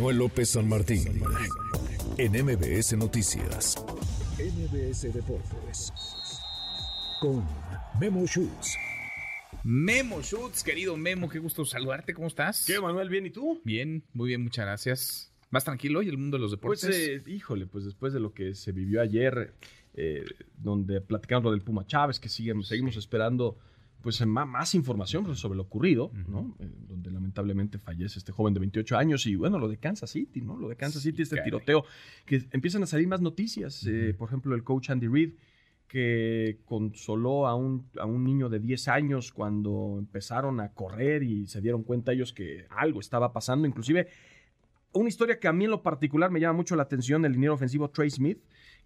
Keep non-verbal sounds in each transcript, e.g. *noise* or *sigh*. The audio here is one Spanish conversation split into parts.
Manuel López San Martín en MBS Noticias. MBS Deportes con Memo Schutz. Memo Schutz, querido Memo, qué gusto saludarte, ¿cómo estás? ¿Qué, Manuel? ¿Bien y tú? Bien, muy bien, muchas gracias. ¿Más tranquilo hoy el mundo de los deportes? Pues, eh, híjole, pues después de lo que se vivió ayer, eh, donde platicamos lo del Puma Chávez, que siguen, seguimos esperando pues más, información sobre lo ocurrido, ¿no? Eh, donde lamentablemente fallece este joven de 28 años y bueno, lo de Kansas City, ¿no? Lo de Kansas City, este tiroteo, que empiezan a salir más noticias. Eh, por ejemplo, el coach Andy Reid, que consoló a un, a un niño de 10 años cuando empezaron a correr y se dieron cuenta ellos que algo estaba pasando, inclusive una historia que a mí en lo particular me llama mucho la atención, el liniero ofensivo Trey Smith,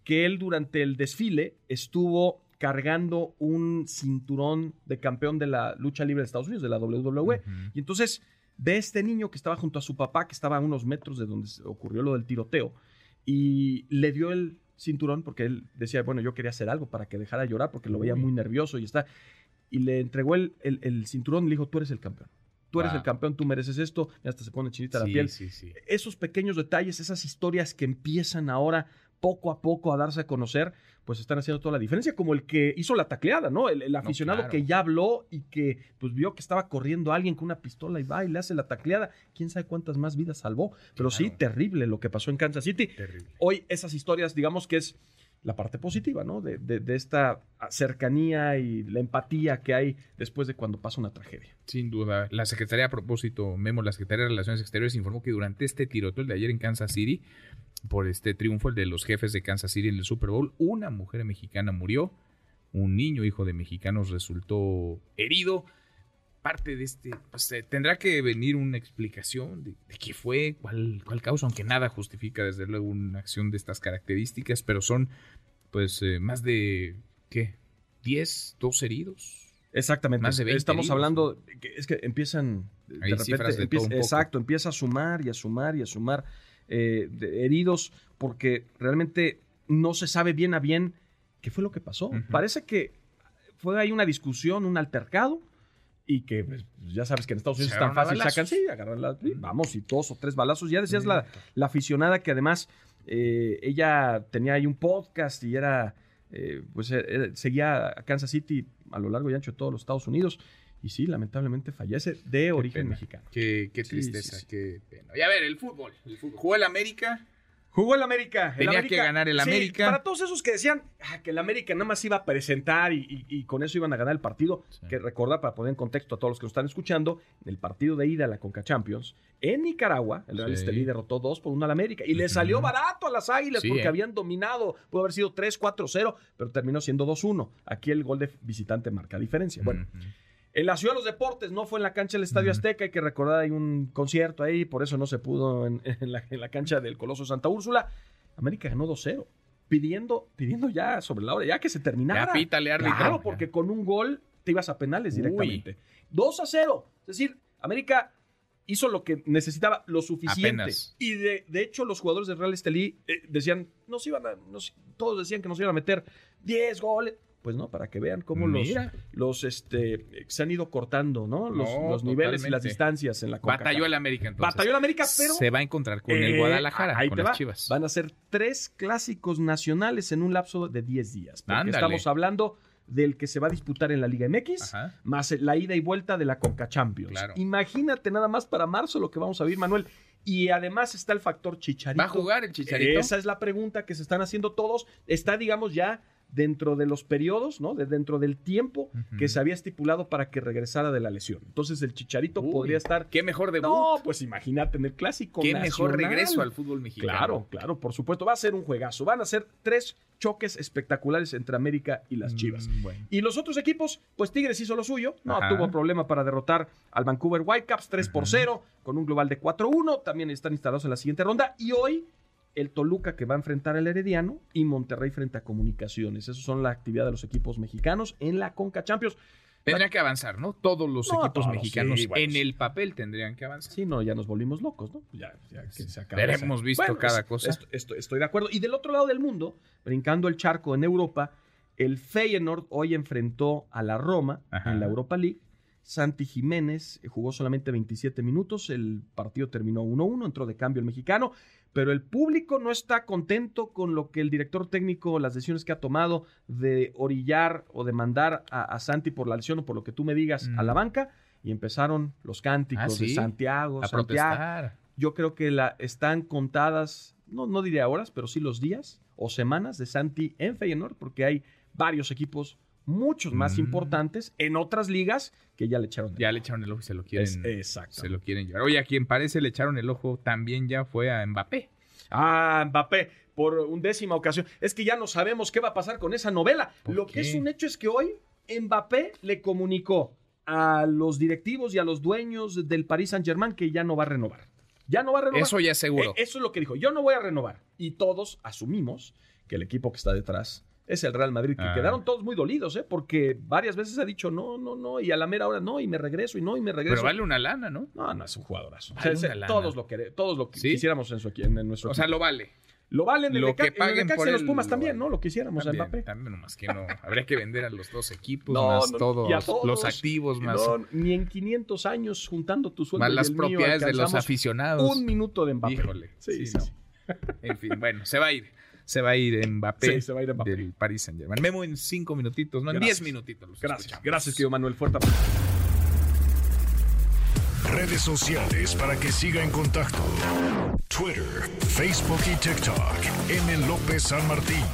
que él durante el desfile estuvo cargando un cinturón de campeón de la lucha libre de Estados Unidos, de la WWE. Y entonces ve este niño que estaba junto a su papá, que estaba a unos metros de donde ocurrió lo del tiroteo, y le dio el cinturón porque él decía, bueno, yo quería hacer algo para que dejara de llorar porque lo veía muy nervioso y está. Y le entregó el, el, cinturón y le dijo, tú eres el campeón. Tú eres el campeón, tú mereces esto. Y hasta se pone chinita la piel. Esos pequeños detalles, esas historias que empiezan ahora poco a poco a darse a conocer, pues están haciendo toda la diferencia, como el que hizo la tacleada, ¿no? El, aficionado que ya habló y que pues vio que estaba corriendo alguien con una pistola y va y le hace la tacleada, quién sabe cuántas más vidas salvó, pero sí, terrible lo que pasó en Kansas City. Terrible. Hoy esas historias, digamos que es la parte positiva, ¿no? De, de, esta cercanía y la empatía que hay después de cuando pasa una tragedia. Sin duda. La Secretaría, a propósito, Memo, la Secretaría de Relaciones Exteriores informó que durante este tiroteo, de ayer en Kansas City, por este triunfo, el de los jefes de Kansas City en el Super Bowl. Una mujer mexicana murió, un niño hijo de mexicanos resultó herido. Parte de este, pues eh, tendrá que venir una explicación de, qué fue, cuál, cuál causa, aunque nada justifica desde luego una acción de estas características, pero son pues eh, más de, ¿qué? ¿10, dos heridos? Exactamente. Más de 20 Estamos hablando, es que empiezan, de repente, exacto, empieza a sumar y a sumar y a sumar eh, heridos, porque realmente no se sabe bien a bien qué fue lo que pasó. Parece que fue ahí una discusión, un altercado, y que pues, ya sabes que en Estados Unidos es tan fácil, sacan, sí, agarran la, vamos, y dos o tres balazos. Ya decías la, la, aficionada que además eh, ella tenía ahí un podcast y era, eh, pues seguía a Kansas City a lo largo y ancho de todos los Estados Unidos. Y sí, lamentablemente fallece de origen mexicano. Qué, tristeza, qué pena. Y a ver, el fútbol. El fútbol. ¿Jugó el América? Jugó el América. Tenía que ganar el América. para todos esos que decían ah, que el América nada más iba a presentar y, con eso iban a ganar el partido, que recordar para poner en contexto a todos los que nos están escuchando, el partido de ida a la Conca Champions, en Nicaragua, el Real Estelí derrotó 2 por 1 al América y le salió barato a las Águilas porque eh. habían dominado, pudo haber sido 3, 4, 0, pero terminó siendo 2-1. Aquí el gol de visitante marca diferencia. Bueno. En la Ciudad de los Deportes, no fue en la cancha del Estadio Azteca, hay que recordar, hay un concierto ahí, por eso no se pudo en, *laughs* la, cancha del Coloso Santa Úrsula. América ganó 2-0, pidiendo, pidiendo ya sobre la hora, ya que se terminara. Ya pítale, árbitro. Claro, porque con un gol te ibas a penales directamente. 2-0, es decir, América hizo lo que necesitaba, lo suficiente. Y de, hecho, los jugadores de Real Estelí eh, decían, nos iban a, todos decían que nos iban a meter 10 goles pues no, para que vean cómo los, los este, se han ido cortando, ¿no? Los, niveles y las distancias en la CONCACAF. Batalló el América entonces. Batalló el América, pero... Se va a encontrar con el eh, Guadalajara, con las Chivas. Van a ser tres clásicos nacionales en un lapso de 10 días. Porque estamos hablando del que se va a disputar en la Liga MX, más la ida y vuelta de la Conca Champions. Imagínate nada más para marzo lo que vamos a vivir, Manuel. Y además está el factor Chicharito. ¿Va a jugar el Chicharito? Esa es la pregunta que se están haciendo todos. Está, digamos, ya dentro de los periodos, ¿no? De dentro del tiempo que se había estipulado para que regresara de la lesión. Entonces el Chicharito podría estar. Qué mejor debut. No, pues imagínate en el clásico. Qué mejor regreso al fútbol mexicano. Claro, claro, por supuesto. Va a ser un juegazo. Van a ser tres choques espectaculares entre América y las mm, Chivas. Y los otros equipos, pues Tigres hizo lo suyo. No tuvo problema para derrotar al Vancouver Whitecaps 3 por 0 con un global de 4-1. También están instalados en la siguiente ronda. Y hoy el Toluca que va a enfrentar al Herediano y Monterrey frente a Comunicaciones. Esas son la actividad de los equipos mexicanos en la Conca Champions. Tendrían que avanzar, ¿no? Todos los equipos mexicanos en el papel tendrían que avanzar. Sí, no, ya nos volvimos locos, ¿no? Ya, ya que se acaba. Hemos visto cada cosa. estoy de acuerdo. Y del otro lado del mundo, brincando el charco en Europa, el Feyenoord hoy enfrentó a la Roma en la Europa League Santi Jiménez eh, jugó solamente 27 minutos, el partido terminó 1-1, entró de cambio el mexicano, pero el público no está contento con lo que el director técnico, las decisiones que ha tomado de orillar o de mandar a, Santi por la lesión o por lo que tú me digas a la mm. banca, y empezaron los cánticos ah, de Santiago, a Santiago. Yo creo que la, están contadas, no, no diría horas, pero sí los días o semanas de Santi en Feyenoord, porque hay varios equipos muchos más mm. importantes en otras ligas que ya le echaron el Ya le echaron el ojo y se lo quieren. exacto. Se lo quieren llevar. Oye, a quien parece le echaron el ojo también ya fue a Mbappé. Ah, Mbappé, por undécima ocasión. Es que ya no sabemos qué va a pasar con esa novela. Lo que es un hecho es que hoy Mbappé le comunicó a los directivos y a los dueños del Paris Saint-Germain que ya no va a renovar. Ya no va a renovar. Eso ya es seguro. Eh, eso es lo que dijo. Yo no voy a renovar. Y todos asumimos que el equipo que está detrás es el Real Madrid, que ah. quedaron todos muy dolidos, ¿eh? Porque varias veces ha dicho no, no, no, y a la mera hora no, y me regreso, y no, y me regreso. Pero vale una lana, ¿no? No, no, es un jugadorazo. Todos lo queremos, todos lo quisiéramos en, su, en nuestro O sea, lo vale. Lo valen lo que paguen por los Pumas también, ¿no? Lo quisiéramos también, Mbappé. También, nomás que no. Habría que vender a los dos equipos, más todos, los activos, más. ni en 500 años juntando tu sueldo. Más las propiedades de los aficionados. Un minuto de Mbappé. Híjole. Sí, sí, En fin, bueno, se va a ir. Se va a ir Mbappé, sí, se va a ir Mbappé. del Paris Saint Germain. Memo en cinco minutitos, no, en diez minutitos. Los gracias, gracias, querido Manuel. Fuerte Redes sociales para que siga en contacto: Twitter, Facebook y TikTok. M. López San Martín.